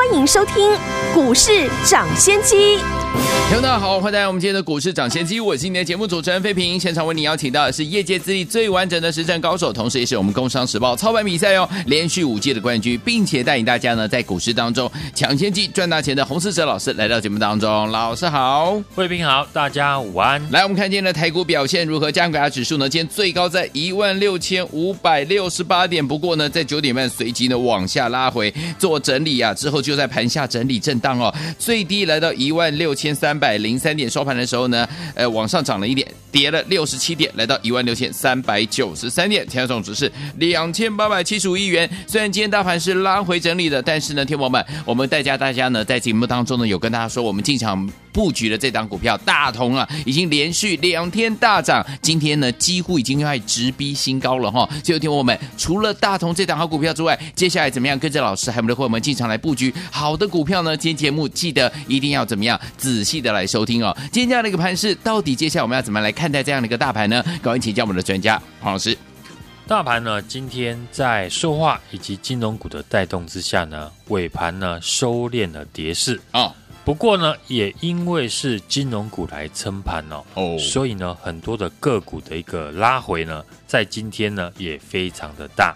欢迎收听股市涨先机。听众大家好，欢迎来到我们今天的股市涨先机，我是今天的节目主持人费平。现场为你邀请到的是业界资历最完整的实战高手，同时也是我们工商时报操盘比赛哦连续五届的冠军，并且带领大家呢在股市当中抢先机赚大钱的洪士哲老师来到节目当中。老师好，费平好，大家午安。来，我们看今天的台股表现如何？加权指数呢，今天最高在一万六千五百六十八点，不过呢，在九点半随即呢往下拉回做整理啊，之后就就在盘下整理震荡哦，最低来到一万六千三。百零三点收盘的时候呢，呃，往上涨了一点，跌了六十七点，来到一万六千三百九十三点，前总值是两千八百七十五亿元。虽然今天大盘是拉回整理的，但是呢，天宝们，我们带家大家呢在节目当中呢有跟大家说，我们进场布局的这档股票大同啊，已经连续两天大涨，今天呢几乎已经快直逼新高了哈。所以听我们，除了大同这档好股票之外，接下来怎么样跟着老师还有我们的伙伴们进场来布局好的股票呢？今天节目记得一定要怎么样仔细的。来收听哦，今天这样的一个盘势，到底接下来我们要怎么来看待这样的一个大盘呢？赶快请教我们的专家黄老师。大盘呢，今天在塑化以及金融股的带动之下呢，尾盘呢收敛了跌势哦。不过呢，也因为是金融股来撑盘哦，哦，所以呢，很多的个股的一个拉回呢，在今天呢也非常的大，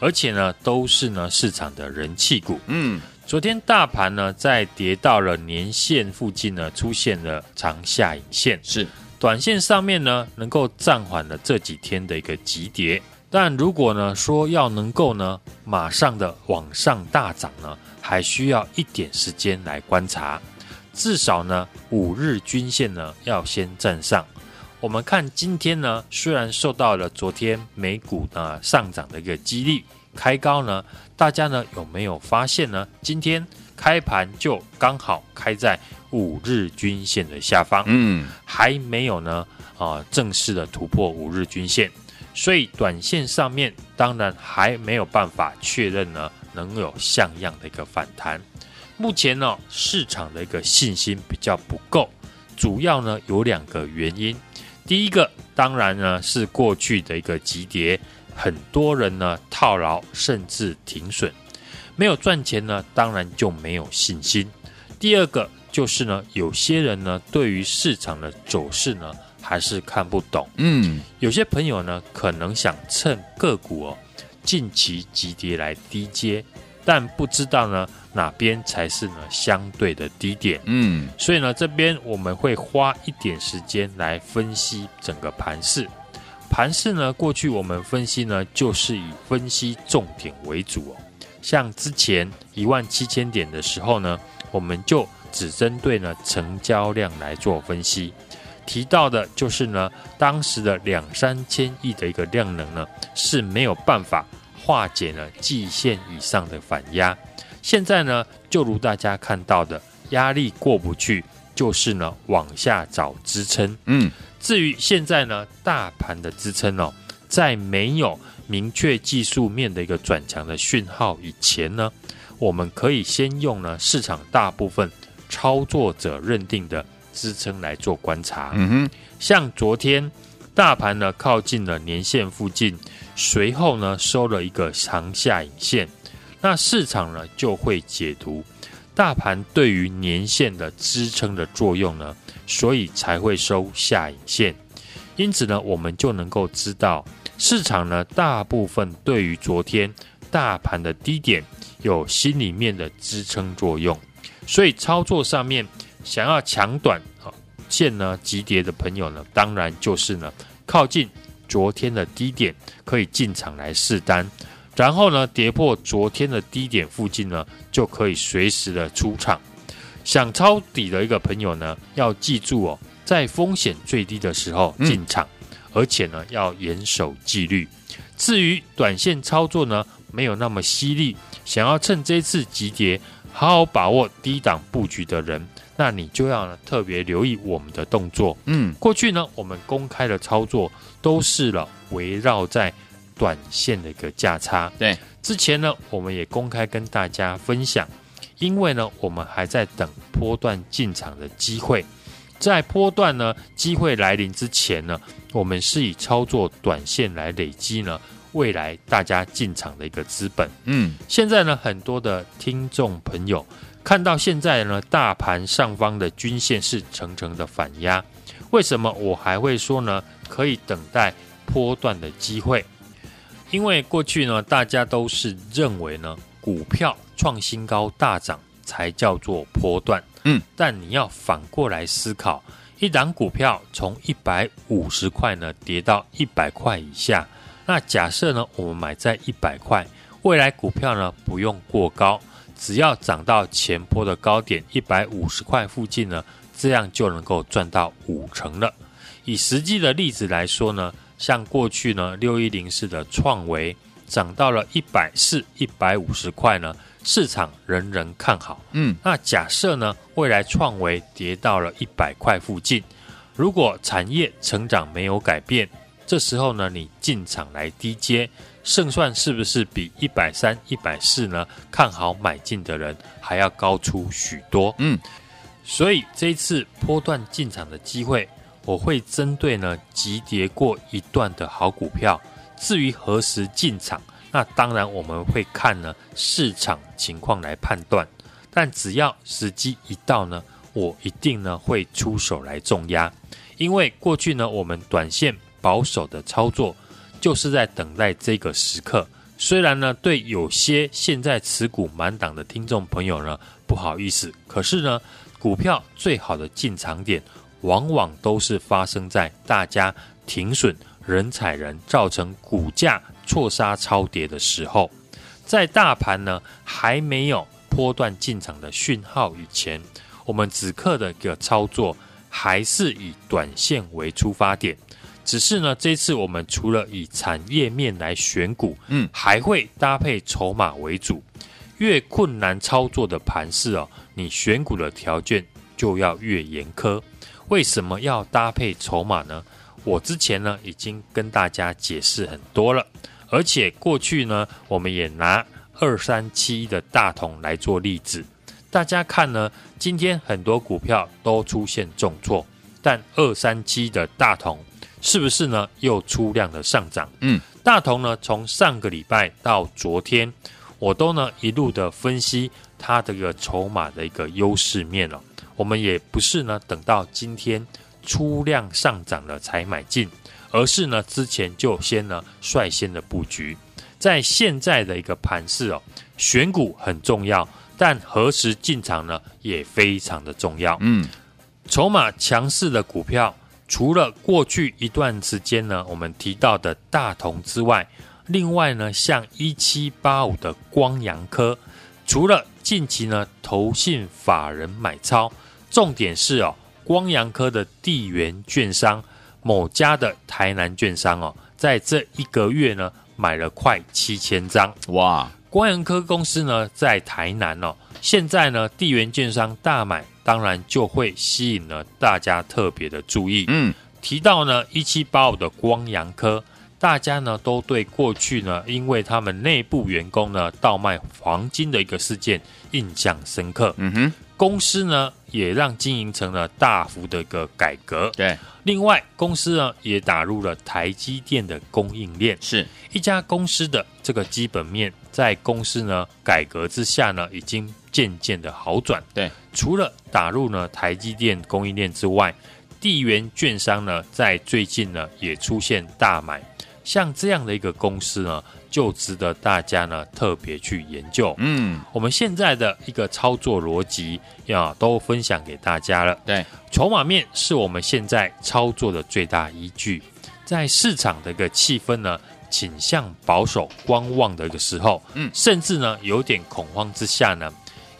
而且呢都是呢市场的人气股，嗯。昨天大盘呢，在跌到了年线附近呢，出现了长下影线，是短线上面呢，能够暂缓了这几天的一个急跌。但如果呢，说要能够呢，马上的往上大涨呢，还需要一点时间来观察。至少呢，五日均线呢，要先站上。我们看今天呢，虽然受到了昨天美股呢上涨的一个激励。开高呢？大家呢有没有发现呢？今天开盘就刚好开在五日均线的下方，嗯，还没有呢啊正式的突破五日均线，所以短线上面当然还没有办法确认呢能有像样的一个反弹。目前呢市场的一个信心比较不够，主要呢有两个原因。第一个当然呢是过去的一个急跌。很多人呢套牢，甚至停损，没有赚钱呢，当然就没有信心。第二个就是呢，有些人呢对于市场的走势呢还是看不懂。嗯，有些朋友呢可能想趁个股哦近期急跌来低接，但不知道呢哪边才是呢相对的低点。嗯，所以呢这边我们会花一点时间来分析整个盘势。盘势呢，过去我们分析呢，就是以分析重点为主哦。像之前一万七千点的时候呢，我们就只针对呢成交量来做分析，提到的就是呢，当时的两三千亿的一个量能呢，是没有办法化解呢季线以上的反压。现在呢，就如大家看到的，压力过不去，就是呢往下找支撑。嗯。至于现在呢，大盘的支撑哦，在没有明确技术面的一个转强的讯号以前呢，我们可以先用呢市场大部分操作者认定的支撑来做观察。嗯哼，像昨天大盘呢靠近了年线附近，随后呢收了一个长下影线，那市场呢就会解读大盘对于年线的支撑的作用呢。所以才会收下影线，因此呢，我们就能够知道市场呢，大部分对于昨天大盘的低点有心里面的支撑作用，所以操作上面想要抢短啊线呢急跌的朋友呢，当然就是呢靠近昨天的低点可以进场来试单，然后呢跌破昨天的低点附近呢，就可以随时的出场。想抄底的一个朋友呢，要记住哦，在风险最低的时候进场，嗯、而且呢要严守纪律。至于短线操作呢，没有那么犀利，想要趁这次急跌好好把握低档布局的人，那你就要呢特别留意我们的动作。嗯，过去呢我们公开的操作都是了围绕在短线的一个价差。对，之前呢，我们也公开跟大家分享，因为呢，我们还在等波段进场的机会，在波段呢机会来临之前呢，我们是以操作短线来累积呢未来大家进场的一个资本。嗯，现在呢，很多的听众朋友看到现在呢，大盘上方的均线是层层的反压，为什么我还会说呢？可以等待波段的机会，因为过去呢，大家都是认为呢，股票创新高大涨才叫做波段。嗯，但你要反过来思考，一档股票从一百五十块呢跌到一百块以下，那假设呢，我们买在一百块，未来股票呢不用过高，只要涨到前波的高点一百五十块附近呢，这样就能够赚到五成了。以实际的例子来说呢，像过去呢，六一零四的创维涨到了一百四、一百五十块呢，市场人人看好。嗯，那假设呢，未来创维跌到了一百块附近，如果产业成长没有改变，这时候呢，你进场来低接，胜算是不是比一百三、一百四呢看好买进的人还要高出许多？嗯，所以这一次波段进场的机会。我会针对呢急跌过一段的好股票，至于何时进场，那当然我们会看呢市场情况来判断。但只要时机一到呢，我一定呢会出手来重压。因为过去呢我们短线保守的操作，就是在等待这个时刻。虽然呢对有些现在持股满档的听众朋友呢不好意思，可是呢股票最好的进场点。往往都是发生在大家停损、人踩人，造成股价错杀超跌的时候。在大盘呢还没有波段进场的讯号以前，我们此刻的一个操作还是以短线为出发点。只是呢，这次我们除了以产业面来选股，嗯，还会搭配筹码为主。越困难操作的盘势哦，你选股的条件就要越严苛。为什么要搭配筹码呢？我之前呢已经跟大家解释很多了，而且过去呢我们也拿二三七的大同来做例子，大家看呢，今天很多股票都出现重挫，但二三七的大同是不是呢又出量的上涨？嗯，大同呢从上个礼拜到昨天，我都呢一路的分析它这个筹码的一个优势面了。我们也不是呢，等到今天出量上涨了才买进，而是呢之前就先呢率先的布局。在现在的一个盘势哦，选股很重要，但何时进场呢也非常的重要。嗯，筹码强势的股票，除了过去一段时间呢我们提到的大同之外，另外呢像一七八五的光阳科，除了近期呢投信法人买超。重点是哦，光阳科的地缘券商某家的台南券商哦，在这一个月呢买了快七千张哇！光阳科公司呢在台南哦，现在呢地缘券商大买，当然就会吸引了大家特别的注意。嗯，提到呢一七八五的光阳科，大家呢都对过去呢因为他们内部员工呢倒卖黄金的一个事件印象深刻。嗯哼。公司呢也让经营层呢大幅的一个改革，对。另外，公司呢也打入了台积电的供应链，是一家公司的这个基本面，在公司呢改革之下呢，已经渐渐的好转。对，除了打入呢台积电供应链之外，地缘券商呢在最近呢也出现大买，像这样的一个公司呢。就值得大家呢特别去研究。嗯，我们现在的一个操作逻辑呀都分享给大家了。对，筹码面是我们现在操作的最大依据。在市场的一个气氛呢倾向保守观望的一个时候，嗯，甚至呢有点恐慌之下呢，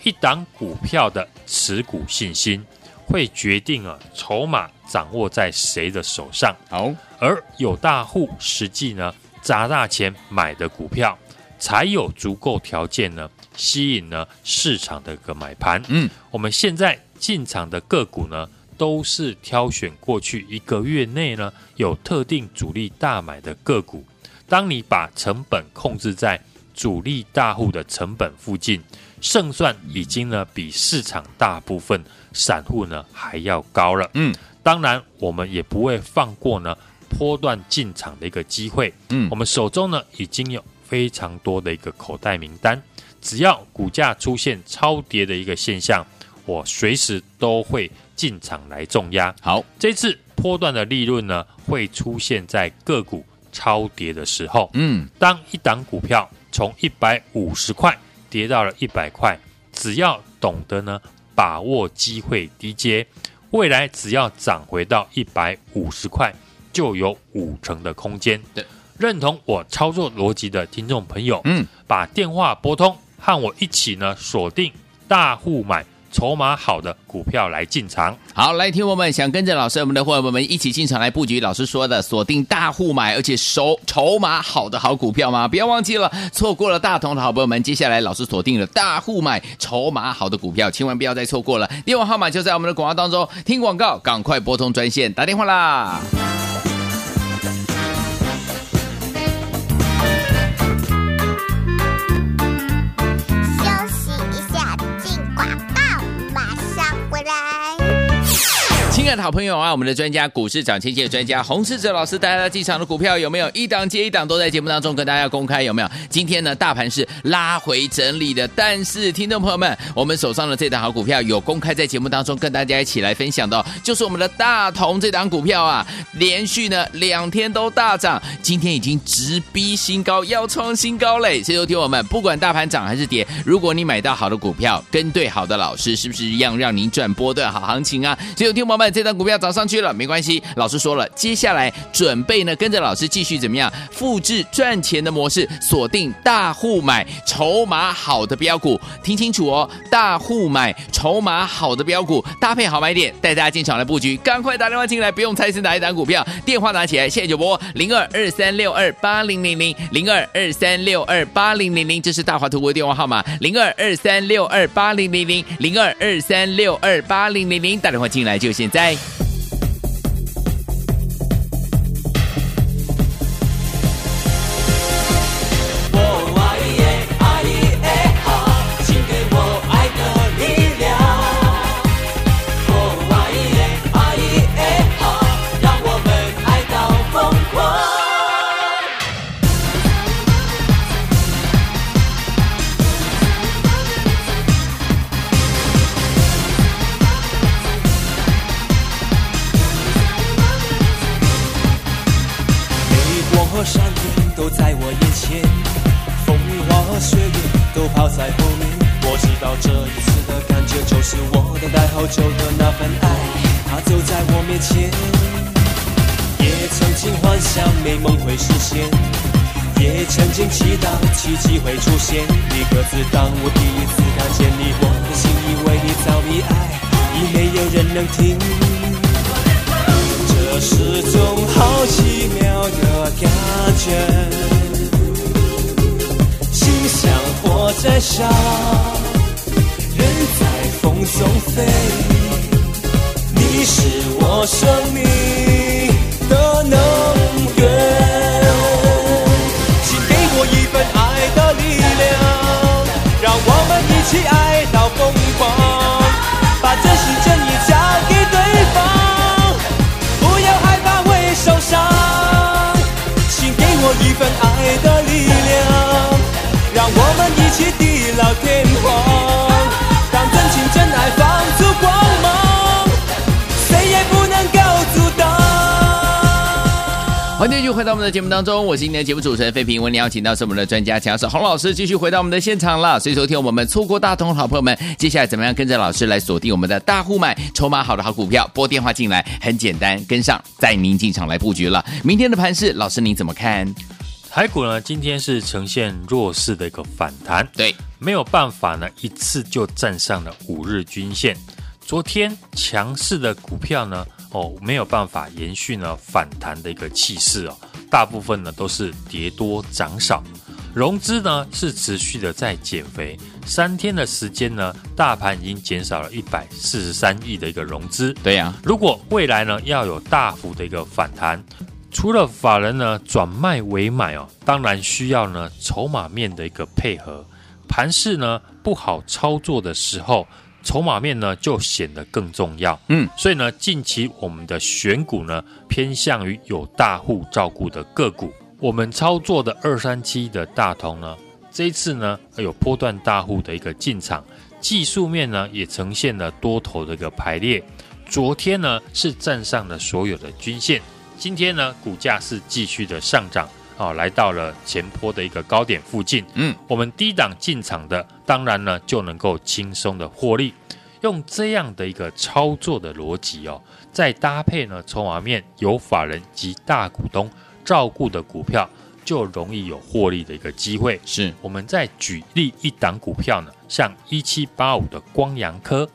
一档股票的持股信心会决定啊筹码掌握在谁的手上。好，而有大户实际呢。砸大钱买的股票，才有足够条件呢，吸引呢市场的一个买盘。嗯，我们现在进场的个股呢，都是挑选过去一个月内呢有特定主力大买的个股，当你把成本控制在主力大户的成本附近，胜算已经呢比市场大部分散户呢还要高了。嗯，当然我们也不会放过呢波段进场的一个机会。嗯，我们手中呢已经有非常多的一个口袋名单，只要股价出现超跌的一个现象，我随时都会进场来重压。好，这次波段的利润呢会出现在个股超跌的时候。嗯，当一档股票从一百五十块跌到了一百块，只要懂得呢把握机会低接，未来只要涨回到一百五十块，就有五成的空间。对，认同我操作逻辑的听众朋友，嗯，把电话拨通，和我一起呢锁定大户买。筹码好的股票来进场，好，来听我们想跟着老师我们的伙伴们一起进场来布局。老师说的锁定大户买，而且手筹码好的好股票吗？不要忘记了，错过了大同的好朋友们，接下来老师锁定了大户买筹码好的股票，千万不要再错过了。电话号码就在我们的广告当中，听广告赶快拨通专线打电话啦。的好朋友啊，我们的专家股市涨千金的专家洪世哲老师带来的进场的股票有没有一档接一档都在节目当中跟大家公开有没有？今天呢，大盘是拉回整理的，但是听众朋友们，我们手上的这档好股票有公开在节目当中跟大家一起来分享的，就是我们的大同这档股票啊，连续呢两天都大涨，今天已经直逼新高，要创新高嘞！所以说，听我们不管大盘涨还是跌，如果你买到好的股票，跟对好的老师，是不是一样让您赚波段好行情啊？所以，听我们。这档股票涨上去了，没关系。老师说了，接下来准备呢，跟着老师继续怎么样复制赚钱的模式，锁定大户买筹码好的标股。听清楚哦，大户买筹码好的标股，搭配好买点，带大家进场来布局。赶快打电话进来，不用猜是哪一档股票，电话拿起来，现在就拨零二二三六二八零零零零二二三六二八零零零，这是大华图国的电话号码，零二二三六二八零零零零二二三六二八零零零，打电话进来就现在。Bye. 会出现一个字当我第一次看见你我的心以为你早已爱已没有人能听这是种好奇妙的感觉心像火在烧人在风中飞你是我生命起爱到疯狂把真心真意交给对方不要害怕会受伤请给我一份爱的欢迎继续回到我们的节目当中，我是今天的节目主持人费平。我们邀请到是我们的专家强手洪老师，继续回到我们的现场了。所以，昨天我们错过大同的好朋友们，接下来怎么样跟着老师来锁定我们的大户买筹码好的好股票？拨电话进来，很简单，跟上，带您进场来布局了。明天的盘势，老师您怎么看？台股呢，今天是呈现弱势的一个反弹，对，没有办法呢，一次就站上了五日均线。昨天强势的股票呢，哦，没有办法延续呢反弹的一个气势哦，大部分呢都是跌多涨少，融资呢是持续的在减肥，三天的时间呢，大盘已经减少了一百四十三亿的一个融资。对呀、啊，如果未来呢要有大幅的一个反弹，除了法人呢转卖为买哦，当然需要呢筹码面的一个配合。盘势呢不好操作的时候，筹码面呢就显得更重要。嗯，所以呢，近期我们的选股呢偏向于有大户照顾的个股。我们操作的二三七的大同呢，这一次呢有波段大户的一个进场，技术面呢也呈现了多头的一个排列。昨天呢是站上了所有的均线，今天呢股价是继续的上涨。啊，来到了前坡的一个高点附近，嗯，我们低档进场的，当然呢就能够轻松的获利。用这样的一个操作的逻辑哦，再搭配呢筹码面有法人及大股东照顾的股票，就容易有获利的一个机会。是，我们再举例一档股票呢，像一七八五的光阳科，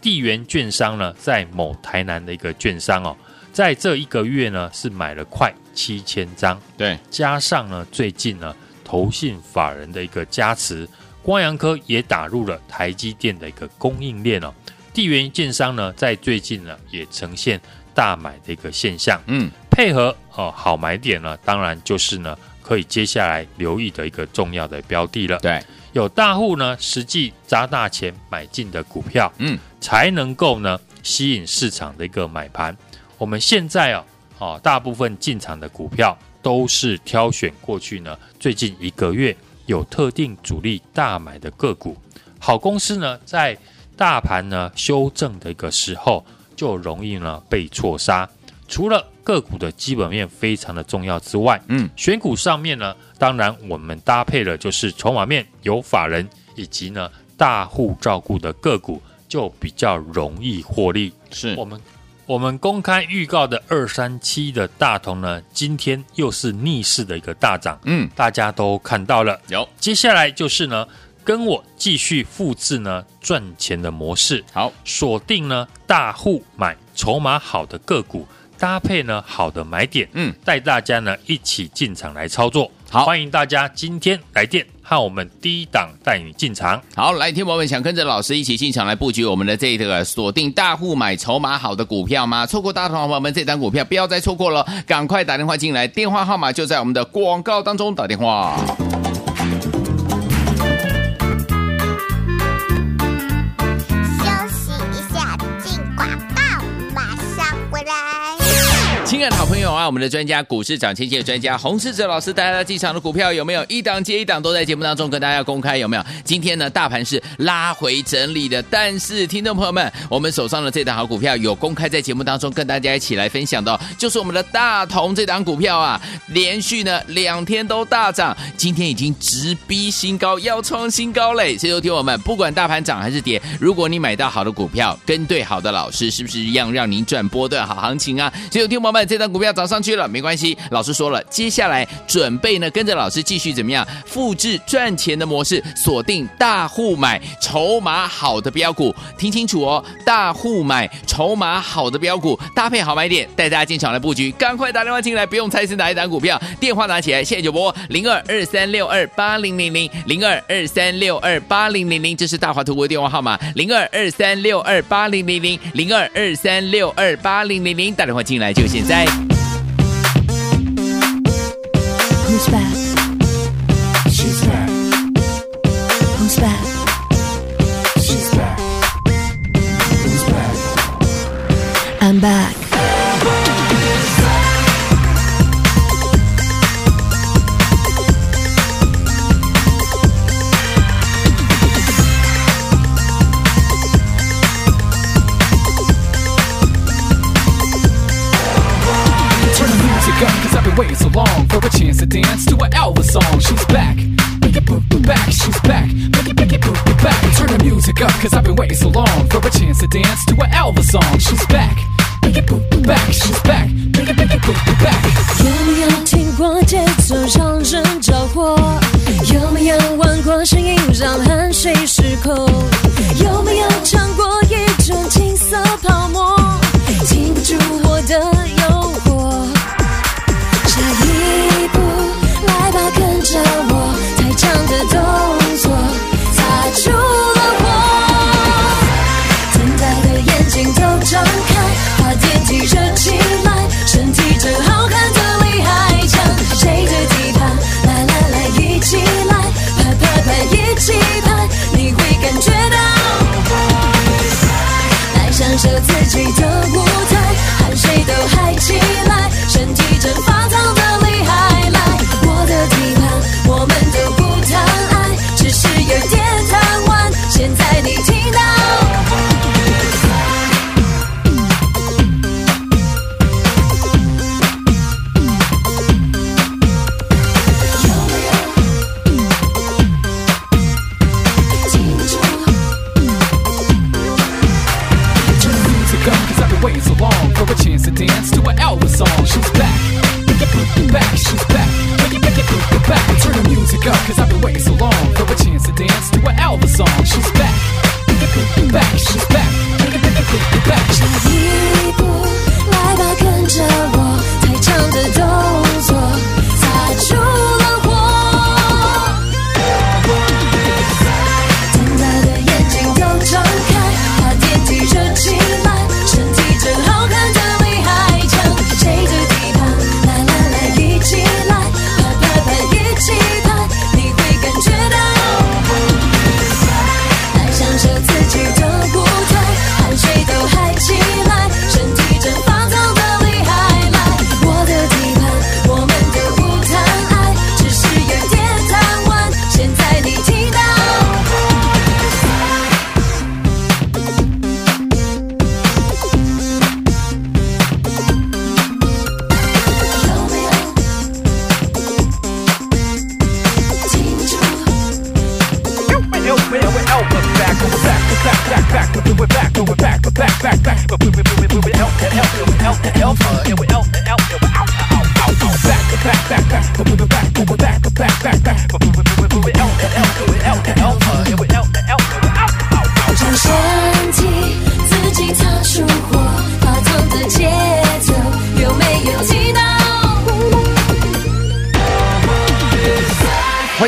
地缘券商呢，在某台南的一个券商哦。在这一个月呢，是买了快七千张，对，加上呢，最近呢，投信法人的一个加持，光阳科也打入了台积电的一个供应链哦。地缘建商呢，在最近呢，也呈现大买的一个现象，嗯，配合哦好买点呢，当然就是呢，可以接下来留意的一个重要的标的了。对，有大户呢，实际砸大钱买进的股票，嗯，才能够呢，吸引市场的一个买盘。我们现在啊，啊，大部分进场的股票都是挑选过去呢，最近一个月有特定主力大买的个股。好公司呢，在大盘呢修正的一个时候，就容易呢被错杀。除了个股的基本面非常的重要之外，嗯，选股上面呢，当然我们搭配了就是筹码面有法人以及呢大户照顾的个股，就比较容易获利。是我们。我们公开预告的二三七的大同呢，今天又是逆势的一个大涨，嗯，大家都看到了。有，接下来就是呢，跟我继续复制呢赚钱的模式。好，锁定呢大户买筹码好的个股，搭配呢好的买点，嗯，带大家呢一起进场来操作。好，欢迎大家今天来电，和我们低档带你进场。好，来听友们想跟着老师一起进场来布局我们的这个锁定大户买筹码好的股票吗？错过大同的朋友们，这张股票不要再错过了，赶快打电话进来，电话号码就在我们的广告当中，打电话。亲爱的好朋友啊，我们的专家股市涨千金的专家洪世哲老师带来了进场的股票有没有一档接一档都在节目当中跟大家公开有没有？今天呢大盘是拉回整理的，但是听众朋友们，我们手上的这档好股票有公开在节目当中跟大家一起来分享的，就是我们的大同这档股票啊，连续呢两天都大涨，今天已经直逼新高，要创新高嘞！所以听我们不管大盘涨还是跌，如果你买到好的股票，跟对好的老师，是不是一样让您赚波段好行情啊？所以听我们。这档股票涨上去了，没关系。老师说了，接下来准备呢，跟着老师继续怎么样复制赚钱的模式，锁定大户买筹码好的标股。听清楚哦，大户买筹码好的标股，搭配好买点，带大家进场来布局。赶快打电话进来，不用猜是哪一档股票，电话拿起来，现在就拨零二二三六二八零零零零二二三六二八零零零，这是大华图国电话号码零二二三六二八零零零零二二三六二八零零零，打电话进来就现在。Who's back? 让人着火？有没有玩过声音让汗水失控？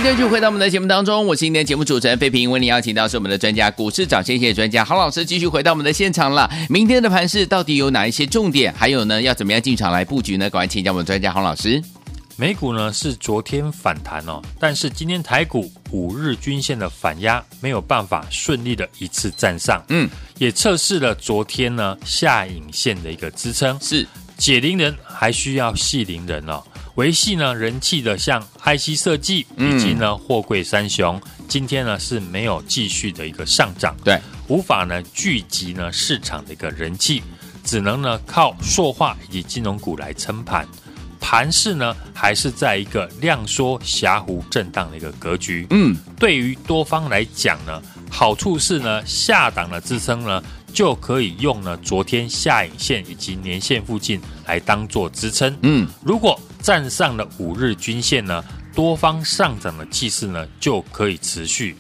继续回到我们的节目当中，我是今天的节目主持人费平，为您邀请到是我们的专家股市涨先机专家郝老师，继续回到我们的现场了。明天的盘市到底有哪一些重点？还有呢，要怎么样进场来布局呢？赶快请教我们的专家郝老师。美股呢是昨天反弹哦，但是今天台股五日均线的反压没有办法顺利的一次站上，嗯，也测试了昨天呢下影线的一个支撑，是解铃人还需要系铃人哦。维系呢人气的像 IC 设计以及呢货柜三雄，今天呢是没有继续的一个上涨，对，无法呢聚集呢市场的一个人气，只能呢靠塑化以及金融股来撑盘。盘势呢还是在一个量缩狭幅震荡的一个格局。嗯，对于多方来讲呢，好处是呢下档的支撑呢就可以用呢昨天下影线以及年线附近来当做支撑。嗯，如果站上了五日均线呢，多方上涨的气势呢就可以持续。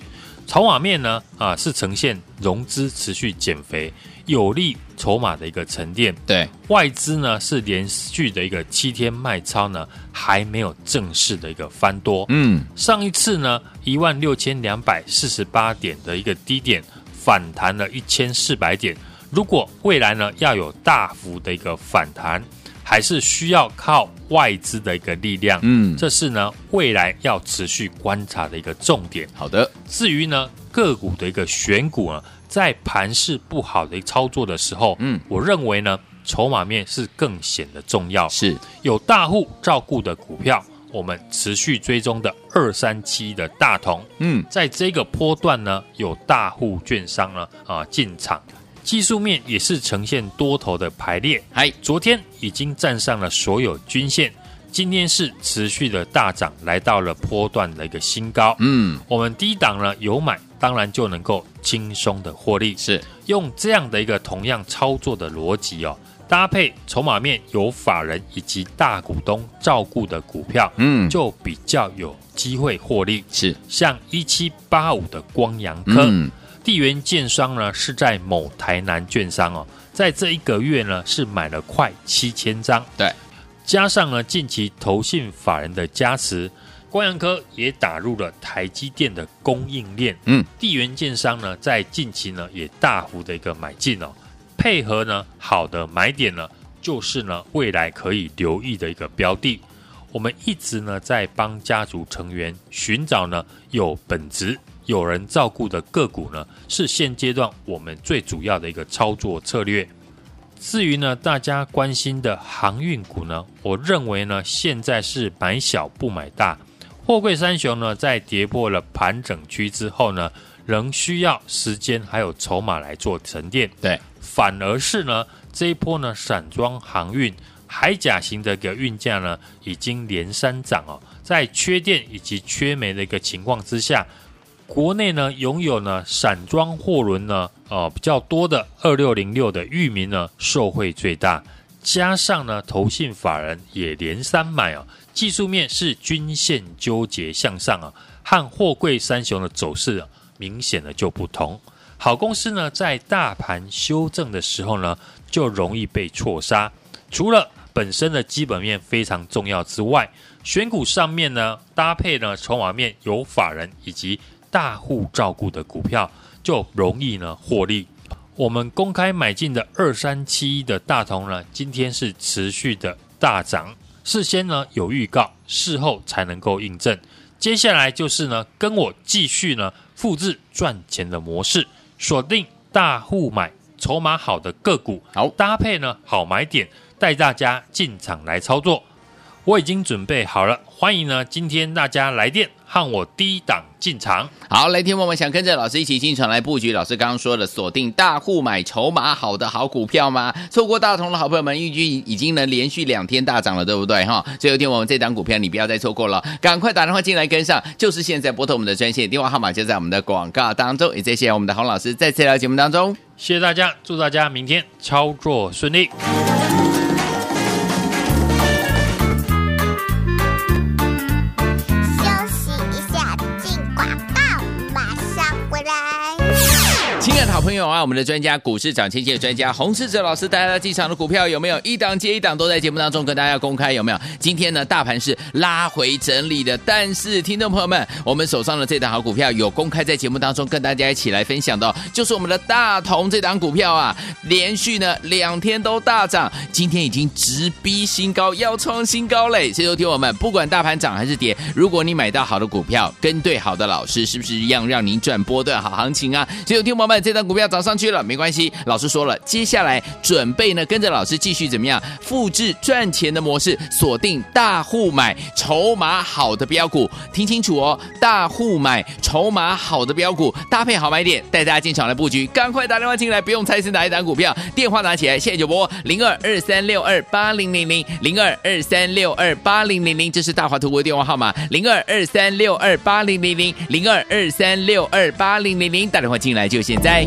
筹码面呢啊是呈现融资持续减肥，有利筹码的一个沉淀。对，外资呢是连续的一个七天卖超呢，还没有正式的一个翻多。嗯，上一次呢一万六千两百四十八点的一个低点反弹了一千四百点，如果未来呢要有大幅的一个反弹，还是需要靠外资的一个力量。嗯。这是呢未来要持续观察的一个重点。好的，至于呢个股的一个选股呢，在盘势不好的操作的时候，嗯。我认为呢筹码面是更显得重要。是。有大户照顾的股票，我们持续追踪的二三七的大同，嗯，在这个波段呢，有大户券商呢啊进场，技术面也是呈现多头的排列。哎，昨天已经站上了所有均线，今天是持续的大涨，来到了波段的一个新高。嗯，我们低档呢有买，当然就能够轻松的获利。是用这样的一个同样操作的逻辑哦，搭配筹码面有法人以及大股东照顾的股票，嗯就比较有机会获利。是，像一七八五的光阳科，嗯，地缘建商呢是在某台南券商哦，在这一个月呢是买了快七千张，对，加上呢近期投信法人的加持，光阳科也打入了台积电的供应链，嗯，地缘建商呢在近期呢也大幅的一个买进哦，配合呢好的买点呢，就是呢未来可以留意的一个标的。我们一直呢在帮家族成员寻找呢有本质、有人照顾的个股呢，是现阶段我们最主要的一个操作策略。至于呢，大家关心的航运股呢，我认为呢，现在是买小不买大。货柜三雄呢，在跌破了盘整区之后呢，仍需要时间还有筹码来做沉淀。对，反而是呢，这一波呢，散装航运、海甲型的一个运价呢，已经连三涨哦。在缺电以及缺煤的一个情况之下，国内呢拥有呢散装货轮呢，呃比较多的二六零六的域名呢受惠最大，加上呢投信法人也连三买啊，技术面是均线纠结向上啊，和货柜三雄的走势，明显的就不同。好公司呢，在大盘修正的时候呢，就容易被错杀。除了本身的基本面非常重要之外，选股上面呢，搭配呢筹码面有法人以及大户照顾的股票，就容易呢获利。我们公开买进的二三七一的大同呢，今天是持续的大涨。事先呢有预告，事后才能够印证。接下来就是呢，跟我继续呢复制赚钱的模式，锁定大户买筹码好的个股，好搭配呢好买点，带大家进场来操作。我已经准备好了，欢迎呢今天大家来电。看我低档进场，好，来听我们想跟着老师一起进场来布局。老师刚刚说的锁定大户买筹码好的好股票吗？错过大同的好朋友们，预计已经能连续两天大涨了，对不对？哈，最后听我们这档股票，你不要再错过了，赶快打电话进来跟上，就是现在拨通我们的专线电话号码，就在我们的广告当中。也谢谢我们的洪老师再次来节目当中，谢谢大家，祝大家明天操作顺利。朋友啊，我们的专家股市涨千金的专家洪世哲老师带来的进场的股票有没有一档接一档都在节目当中跟大家公开有没有？今天呢，大盘是拉回整理的，但是听众朋友们，我们手上的这档好股票有公开在节目当中跟大家一起来分享的，就是我们的大同这档股票啊，连续呢两天都大涨，今天已经直逼新高，要创新高嘞！所以听我们，不管大盘涨还是跌，如果你买到好的股票，跟对好的老师，是不是一样让您赚波段好行情啊？所以听我们这档。股票涨上去了，没关系。老师说了，接下来准备呢，跟着老师继续怎么样复制赚钱的模式，锁定大户买筹码好的标股，听清楚哦，大户买筹码好的标股，搭配好买点，带大家进场来布局。赶快打电话进来，不用猜是哪一档股票，电话拿起来，现在就拨零二二三六二八零零零零二二三六二八零零零，这是大华图的电话号码，零二二三六二八零零零零二二三六二八零零零，打电话进来就现在。